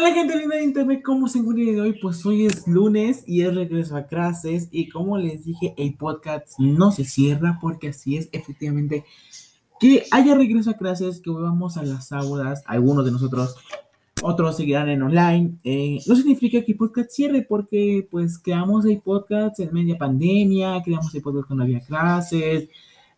Hola gente linda de internet, ¿cómo se encuentran hoy? Pues hoy es lunes y es regreso a clases y como les dije, el podcast no se cierra porque así es efectivamente que haya regreso a clases, que vamos a las aulas, algunos de nosotros, otros seguirán en online. Eh, no significa que el podcast cierre porque pues creamos el podcast en media pandemia, creamos el podcast cuando había clases,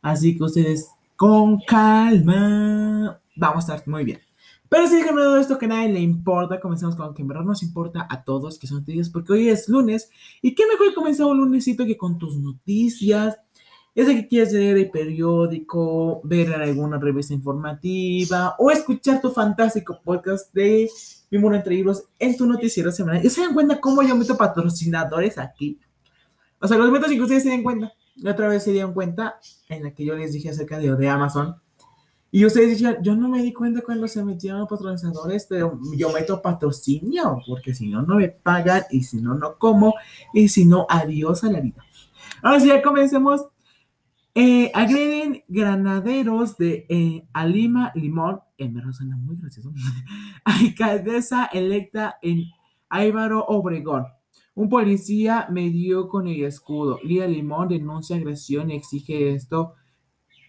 así que ustedes con calma, vamos a estar muy bien. Pero si déjenme de esto que a nadie le importa, comencemos con lo que en verdad nos importa a todos, que son noticias, porque hoy es lunes, y qué mejor comenzar un lunesito que con tus noticias, ese que quieres leer el periódico, ver alguna revista informativa, o escuchar tu fantástico podcast de Mi Mundo Entre Libros en tu noticiero semanal. ¿Y se dan cuenta cómo yo meto patrocinadores aquí? O sea, los meto sin que ustedes se den cuenta. La otra vez se dieron cuenta en la que yo les dije acerca de Amazon y ustedes decían, yo no me di cuenta cuando se metieron patrocinadores, pero yo meto patrocinio, porque si no, no me pagan, y si no, no como, y si no, adiós a la vida. Ahora sí, ya comencemos. Eh, agreden granaderos de eh, Alima Limón, en verdad muy gracioso, alcaldesa electa en Álvaro Obregón. Un policía me dio con el escudo. Lía Limón denuncia agresión y exige esto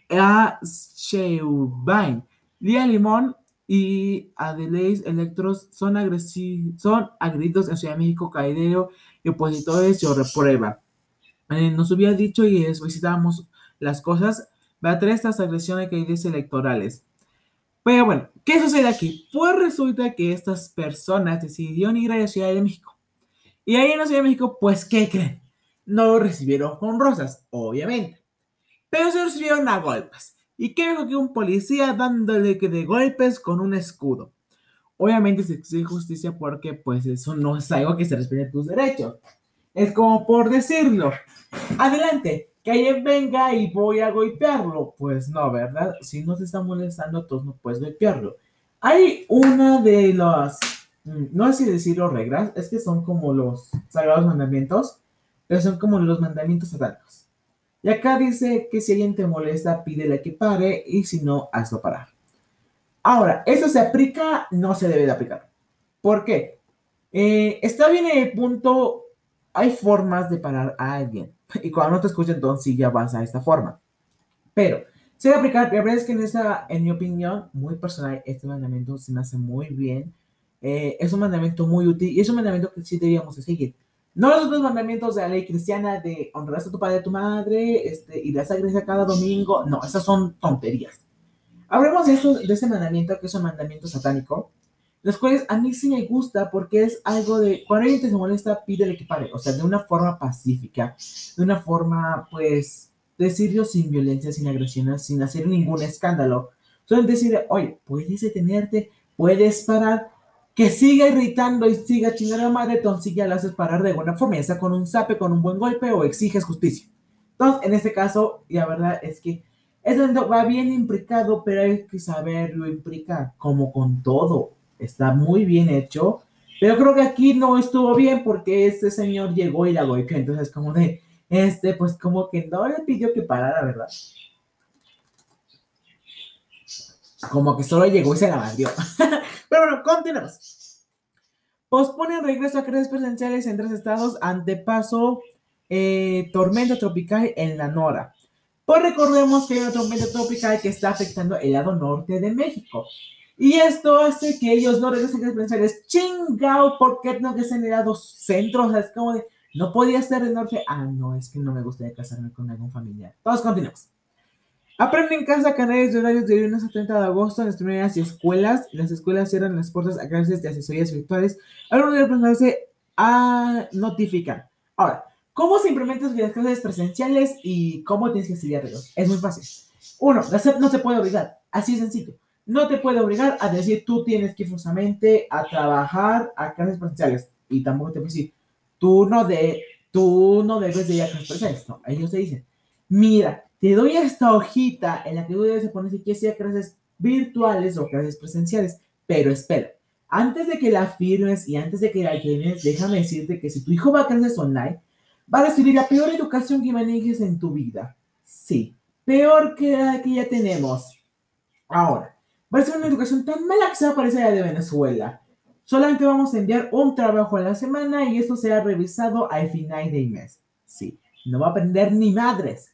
a Sheubain. Lía Limón y Adelaide Electros son, son agredidos en Ciudad de México, Caideo y opositores yo reprueba. Eh, nos hubiera dicho y visitábamos las cosas, va a traer estas agresiones que dice electorales. Pero bueno, ¿qué sucede aquí? Pues resulta que estas personas decidieron ir a Ciudad de México. Y ahí en la Ciudad de México, pues, ¿qué creen? No lo recibieron con rosas, obviamente pero se recibieron a golpes. ¿Y qué mejor que un policía dándole que de golpes con un escudo? Obviamente se exige justicia porque pues eso no es algo que se respete tus derechos. Es como por decirlo, adelante, que alguien venga y voy a golpearlo. Pues no, ¿verdad? Si no se está molestando, todos no puedes golpearlo. Hay una de las, mm, no sé si decirlo reglas, es que son como los sagrados mandamientos, pero son como los mandamientos satánicos. Y acá dice que si alguien te molesta, pídele que pare y si no, hazlo parar. Ahora, ¿eso se aplica? No se debe de aplicar. ¿Por qué? Eh, está bien en el punto, hay formas de parar a alguien. Y cuando no te escucha, entonces sí ya vas a esta forma. Pero, se debe aplicar, la verdad es que en, esta, en mi opinión, muy personal, este mandamiento se me hace muy bien. Eh, es un mandamiento muy útil y es un mandamiento que sí deberíamos de seguir. No los otros mandamientos de la ley cristiana de honrarás a tu padre y a tu madre, este, y a iglesia cada domingo. No, esas son tonterías. Hablemos de, ese mandamiento que es un mandamiento satánico, los cuales a mí sí me gusta porque es algo de, cuando alguien te se molesta, pídele que pare, o sea, de una forma pacífica, de una forma, pues, decirlo sin violencia, sin agresiones, sin hacer ningún escándalo. Solo decir, oye, puedes detenerte, puedes parar, que siga irritando y siga chingando a madre, entonces ya lo haces parar de buena forma, ya sea con un zape, con un buen golpe o exiges justicia. Entonces, en este caso, la verdad es que eso va bien implicado, pero hay que saberlo implicar, como con todo. Está muy bien hecho, pero creo que aquí no estuvo bien porque este señor llegó y la golpeó, entonces como de, este, pues como que no le pidió que parara, ¿verdad? Como que solo llegó y se la mandió. Pero bueno, continuamos. Pospone el regreso a clases presenciales en tres estados ante paso eh, tormenta tropical en la Nora. Pues recordemos que hay una tormenta tropical que está afectando el lado norte de México. Y esto hace que ellos no regresen a clases presenciales. Chingao, ¿por qué no que en el lado centro? O sea, es como de, no podía ser del norte. Ah, no, es que no me gustaría casarme con algún familiar. Todos continuamos. Aprende en casa canales de horarios de lunes a 30 de agosto en las primeras escuelas. Las escuelas cierran las puertas a clases de asesorías virtuales. Algunos de los se a notificar. Ahora, ¿cómo se implementan las clases presenciales y cómo tienes que estudiarlos? Es muy fácil. Uno, la SEP no te puede obligar. Así es sencillo. No te puede obligar a decir tú tienes que forzosamente a trabajar a clases presenciales. Y tampoco te puede decir, tú no, de, tú no debes de ir a clases presenciales. No, ellos te dicen, mira, te doy esta hojita en la que tú debes poner si quieres ir clases virtuales o clases presenciales. Pero espera, antes de que la firmes y antes de que la llenes, déjame decirte que si tu hijo va a clases online, va a recibir la peor educación que manejes en tu vida. Sí, peor que la que ya tenemos. Ahora, va a ser una educación tan mala que se va a parecer a la de Venezuela. solamente vamos a enviar un trabajo a la semana y esto será revisado al final del mes. Sí, no va a aprender ni madres.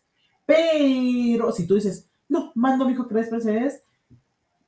Pero si tú dices, no, mando a mi hijo clases presenciales,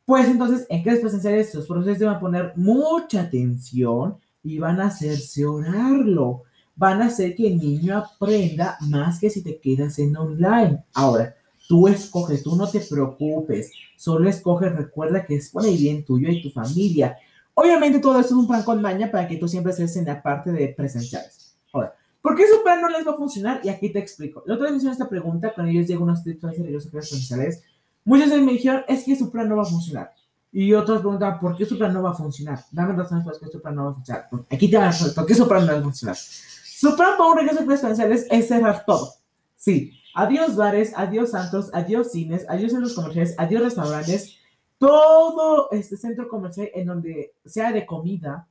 pues entonces en clases presenciales sus profesores a poner mucha atención y van a hacerse orarlo. Van a hacer que el niño aprenda más que si te quedas en online. Ahora, tú escoges, tú no te preocupes. Solo escoges, recuerda que es por el bien tuyo y tu familia. Obviamente todo esto es un plan con maña para que tú siempre estés en la parte de presenciales. Ahora, ¿por qué su plan no les va a funcionar? Y aquí te explico. La otra vez me esta pregunta, cuando ellos llegan unos tips de los presenciales, muchos de ellos me dijeron, es que su plan no va a funcionar. Y otros preguntan, ¿por qué su plan no va a funcionar? Dame razones por qué su plan no va a funcionar. Aquí te van a ¿por qué su plan no va a funcionar? Su plan para un regreso presenciales es cerrar todo. Sí, adiós bares, adiós santos, adiós cines, adiós centros comerciales, adiós restaurantes, todo este centro comercial en donde sea de comida,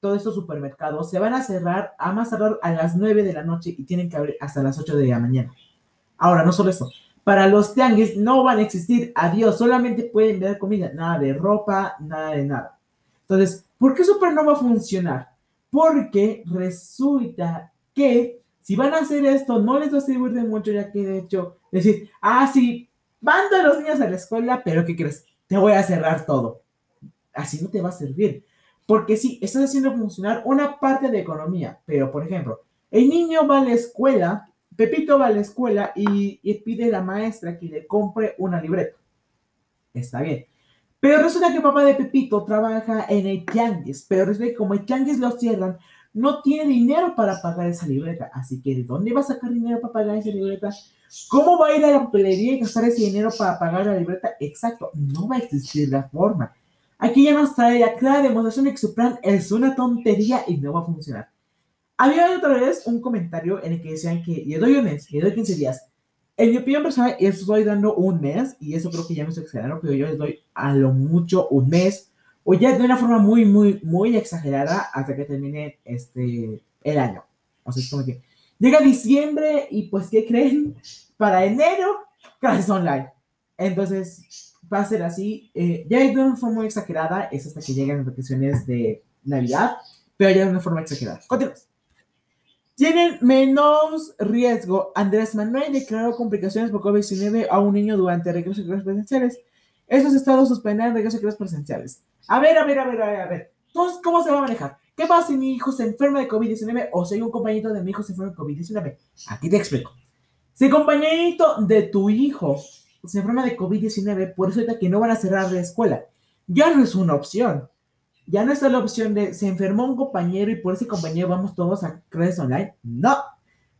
todos estos supermercados se van a cerrar, a más cerrar a las 9 de la noche y tienen que abrir hasta las 8 de la mañana. Ahora, no solo eso, para los tianguis no van a existir, adiós, solamente pueden ver comida, nada de ropa, nada de nada. Entonces, ¿por qué Super no va a funcionar? Porque resulta que si van a hacer esto, no les va a servir de mucho, ya que de hecho, decir, ah, sí, mando a los niños a la escuela, pero ¿qué crees? Te voy a cerrar todo. Así no te va a servir. Porque sí, estás haciendo funcionar una parte de economía, pero por ejemplo, el niño va a la escuela, Pepito va a la escuela y, pide a la maestra que le compre una libreta. Está bien. Pero resulta que papá de Pepito trabaja en el tianguis, pero resulta que como el tianguis lo cierran, no tiene dinero para pagar esa libreta. Así que, ¿de dónde va a sacar dinero para pagar esa libreta? ¿Cómo va a ir a la papelería y gastar ese dinero para pagar la libreta? Exacto, no va a existir la forma. Aquí ya nos trae la clara demostración de que su plan es una tontería y no va a funcionar. Había otra vez un comentario en el que decían que le doy un mes, le doy 15 días. En mi opinión personal, estoy dando un mes, y eso creo que ya me estoy pero yo les doy a lo mucho un mes, o ya de una forma muy, muy, muy exagerada hasta que termine este, el año. O sea, es como que llega diciembre y pues, ¿qué creen? Para enero, clases online. Entonces, va a ser así. Eh, ya de una forma exagerada, es hasta que lleguen las vacaciones de Navidad, pero ya de una forma exagerada. Continuamos. Tienen menos riesgo. Andrés Manuel declaró complicaciones por COVID-19 a un niño durante regreso a clases presenciales. Estos estados suspenden regreso a clases presenciales. A ver, a ver, a ver, a ver, a ver. Entonces, ¿cómo se va a manejar? ¿Qué pasa si mi hijo se enferma de COVID-19 o si un compañero de mi hijo se enferma de COVID-19? Aquí te explico. Si el compañerito de tu hijo se enferma de COVID-19, por eso que no van a cerrar la escuela. Ya no es una opción ya no está la opción de se enfermó un compañero y por ese compañero vamos todos a clases online. No.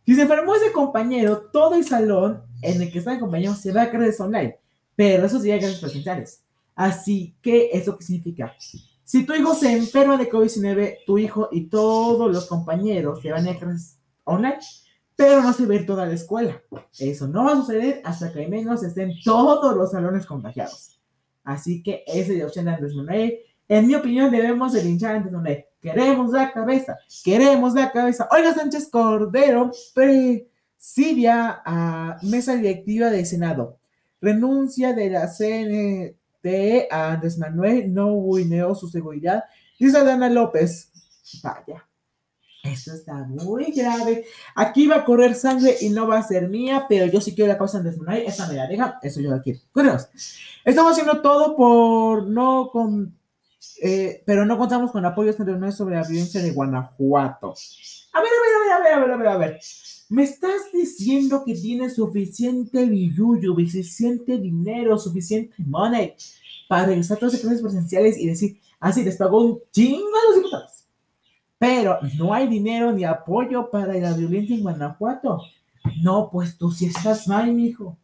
Si se enfermó ese compañero, todo el salón en el que está el compañero se va a clases online. Pero eso sería clases presenciales. Así que, ¿eso qué significa? Si tu hijo se enferma de COVID-19, tu hijo y todos los compañeros se van a clases online, pero no se ve toda la escuela. Eso no va a suceder hasta que al menos estén todos los salones contagiados. Así que esa es la opción de Andrés Manuel en mi opinión, debemos de linchar antes donde queremos la cabeza, queremos la cabeza. Oiga Sánchez Cordero presidia a mesa directiva del Senado. Renuncia de la CNT a Andrés Manuel, no huineó su seguridad. Dice Dana López, vaya, esto está muy grave. Aquí va a correr sangre y no va a ser mía, pero yo sí quiero la causa de Manuel. Esa me la deja, eso yo la quiero. Estamos haciendo todo por no con eh, pero no contamos con apoyos internacionales sobre la violencia de Guanajuato. A ver, a ver, a ver, a ver, a ver, a ver. ¿Me estás diciendo que tienes suficiente billuyo, suficiente dinero, suficiente money para regresar todas las clases presenciales y decir, así ah, les pagó un chingo a los diputados? Pero no hay dinero ni apoyo para la violencia en Guanajuato. No, pues tú sí estás mal, mijo.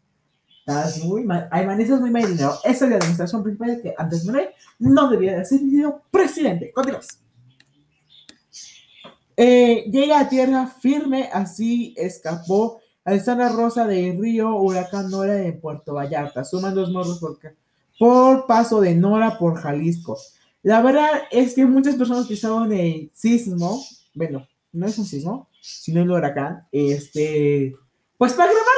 Estás muy mal. Hay maneras muy mal dinero. Esa es la demostración principal de que antes Manuel no debía de ser presidente. Continuamos. Eh, llega a tierra firme, así escapó Alessandra Rosa de Río, Huracán Nora en Puerto Vallarta. Suman dos morros por, por paso de Nora por Jalisco. La verdad es que muchas personas que estaban en sismo, bueno, no es un sismo, sino el huracán, este, pues para grabar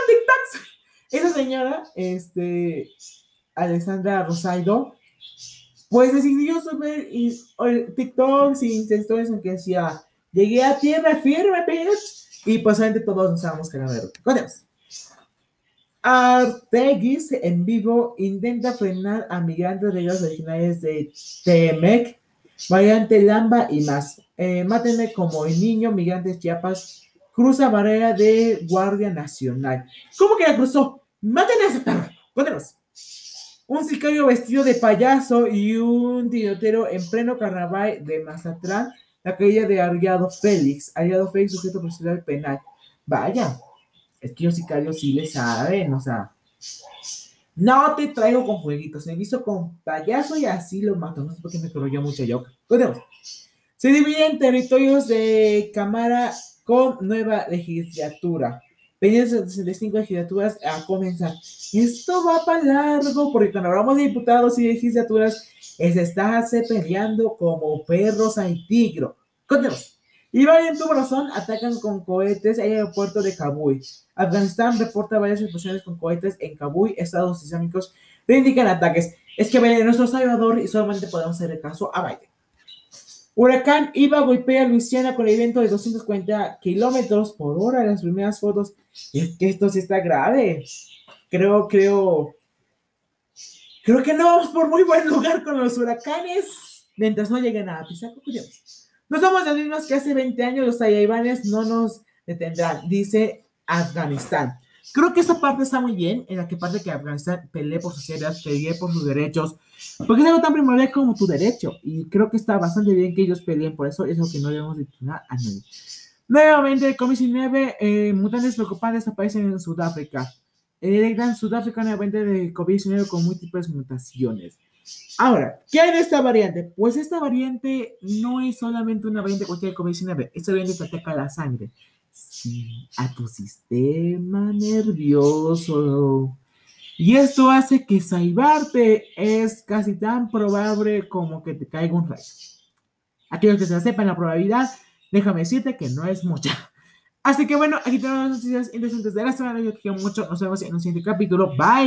esa señora, este, Alessandra Rosaido, pues decidió subir TikToks y historias en que decía, llegué a tierra firme, bitch. Y pues obviamente todos nos estábamos cagando Continuamos. Arteguis en vivo intenta frenar a migrantes reglas originales de Temec, variante Lamba y más. Eh, mátenme como el niño, migrantes Chiapas, cruza barrera de Guardia Nacional. ¿Cómo que la cruzó? Maten a ese perro. Continuamos un sicario vestido de payaso y un tirotero en pleno carnaval de Mazatlán, la caída de Ariado Félix. Ariado Félix, sujeto procesal penal. Vaya, es que los sicarios sí le saben, o sea. No te traigo con jueguitos, me visto con payaso y así lo mato. No sé por qué me corrió mucho yo. Se divide en territorios de Cámara con nueva legislatura. 65 legislaturas a comenzar. Esto va para largo, porque cuando hablamos de diputados y legislaturas, es estarse peleando como perros al tigro. Continuamos. Iván en tu corazón atacan con cohetes el aeropuerto de Kabul. Afganistán reporta varias explosiones con cohetes en Kabul. Estados Islámicos indican ataques. Es que nuestro Salvador y solamente podemos hacer caso a Biden. Huracán Iba golpea Luisiana con el viento de 240 kilómetros por hora. Las primeras fotos. Es que esto sí está grave. Creo, creo. Creo que no vamos por muy buen lugar con los huracanes. Mientras no lleguen a Pisaco, No somos los mismos que hace 20 años. Los talibanes no nos detendrán, dice Afganistán. Creo que esta parte está muy bien, en la que parte que Afganistán pelee por sus ideas, pelee por sus derechos, porque es algo tan primordial como tu derecho, y creo que está bastante bien que ellos peleen por eso, es lo que no debemos destinar a nadie. Nuevamente, COVID-19, eh, mutantes preocupantes aparecen en Sudáfrica. Eh, en Sudáfrica nuevamente de COVID-19 con múltiples mutaciones. Ahora, ¿qué hay de esta variante? Pues esta variante no es solamente una variante cualquier de COVID-19, esta variante ataca la sangre a tu sistema nervioso. Y esto hace que salvarte es casi tan probable como que te caiga un rayo. Aquellos que se sepan la probabilidad, déjame decirte que no es mucha. Así que bueno, aquí tenemos las noticias interesantes de la semana. Yo te quiero mucho. Nos vemos en un siguiente capítulo. Bye.